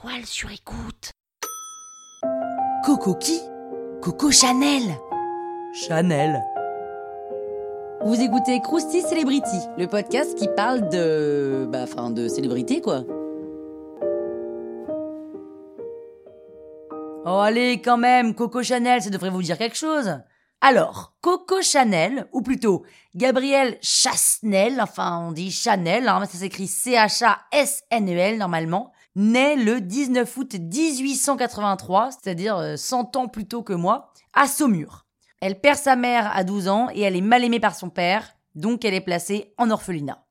toile sur écoute. Coco qui? Coco Chanel Chanel. Vous écoutez Krusty Celebrity, le podcast qui parle de. bah, enfin, de célébrité quoi. Oh allez, quand même, Coco Chanel, ça devrait vous dire quelque chose. Alors, Coco Chanel, ou plutôt Gabrielle Chasnel, enfin on dit Chanel, hein, ça s'écrit C-H-A-S-N-E-L normalement, naît le 19 août 1883, c'est-à-dire 100 ans plus tôt que moi, à Saumur. Elle perd sa mère à 12 ans et elle est mal aimée par son père, donc elle est placée en orphelinat.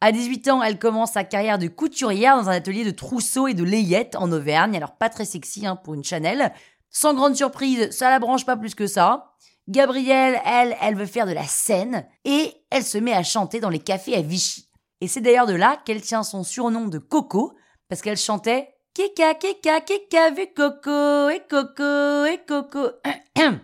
À 18 ans, elle commence sa carrière de couturière dans un atelier de trousseaux et de layettes en Auvergne, alors pas très sexy hein, pour une Chanel. Sans grande surprise, ça la branche pas plus que ça. Gabrielle, elle, elle veut faire de la scène et elle se met à chanter dans les cafés à Vichy. Et c'est d'ailleurs de là qu'elle tient son surnom de Coco, parce qu'elle chantait Kika, Kika, Kika, vu Coco, et Coco, et Coco.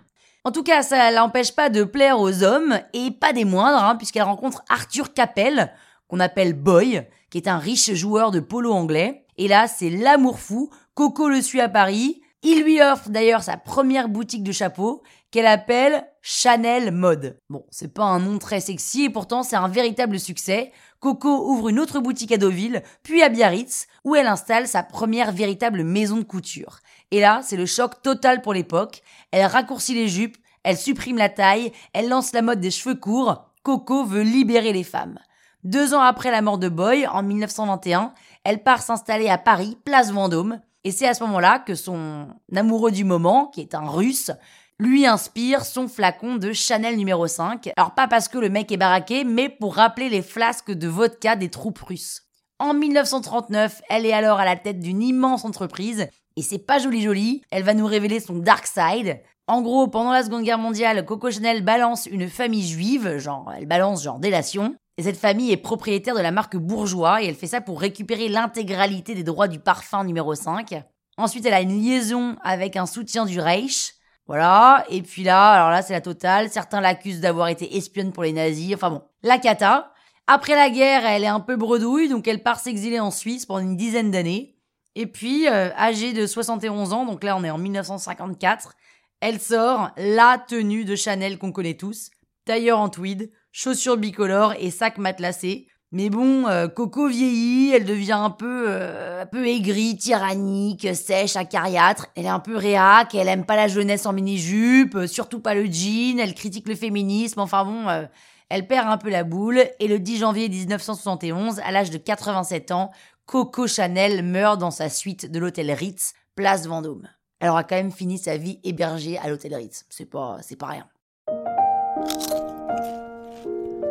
En tout cas, ça l'empêche pas de plaire aux hommes, et pas des moindres, hein, puisqu'elle rencontre Arthur Capel, qu'on appelle Boy, qui est un riche joueur de polo anglais. Et là, c'est l'amour fou. Coco le suit à Paris. Il lui offre d'ailleurs sa première boutique de chapeaux, qu'elle appelle Chanel Mode. Bon, c'est pas un nom très sexy et pourtant c'est un véritable succès. Coco ouvre une autre boutique à Deauville, puis à Biarritz, où elle installe sa première véritable maison de couture. Et là, c'est le choc total pour l'époque. Elle raccourcit les jupes, elle supprime la taille, elle lance la mode des cheveux courts. Coco veut libérer les femmes. Deux ans après la mort de Boy, en 1921, elle part s'installer à Paris, place Vendôme. Et c'est à ce moment-là que son amoureux du moment, qui est un russe, lui inspire son flacon de Chanel numéro 5. Alors pas parce que le mec est baraqué, mais pour rappeler les flasques de vodka des troupes russes. En 1939, elle est alors à la tête d'une immense entreprise, et c'est pas joli joli, elle va nous révéler son dark side. En gros, pendant la Seconde Guerre mondiale, Coco Chanel balance une famille juive, genre elle balance genre délation, et cette famille est propriétaire de la marque Bourgeois et elle fait ça pour récupérer l'intégralité des droits du parfum numéro 5. Ensuite, elle a une liaison avec un soutien du Reich. Voilà, et puis là, alors là, c'est la totale. Certains l'accusent d'avoir été espionne pour les nazis. Enfin bon, la cata. Après la guerre, elle est un peu bredouille, donc elle part s'exiler en Suisse pendant une dizaine d'années. Et puis, euh, âgée de 71 ans, donc là on est en 1954, elle sort la tenue de Chanel qu'on connaît tous, tailleur en tweed, chaussures bicolores et sac matelassé. Mais bon, euh, Coco vieillit, elle devient un peu, euh, un peu aigrie, tyrannique, sèche, acariâtre. Elle est un peu réac, elle aime pas la jeunesse en mini-jupe, euh, surtout pas le jean, elle critique le féminisme, enfin bon, elle perd un peu la boule. Et le 10 janvier 1971, à l'âge de 87 ans, Coco Chanel meurt dans sa suite de l'hôtel Ritz, place Vendôme. Elle aura quand même fini sa vie hébergée à l'hôtel Ritz. C'est pas, c'est pas rien.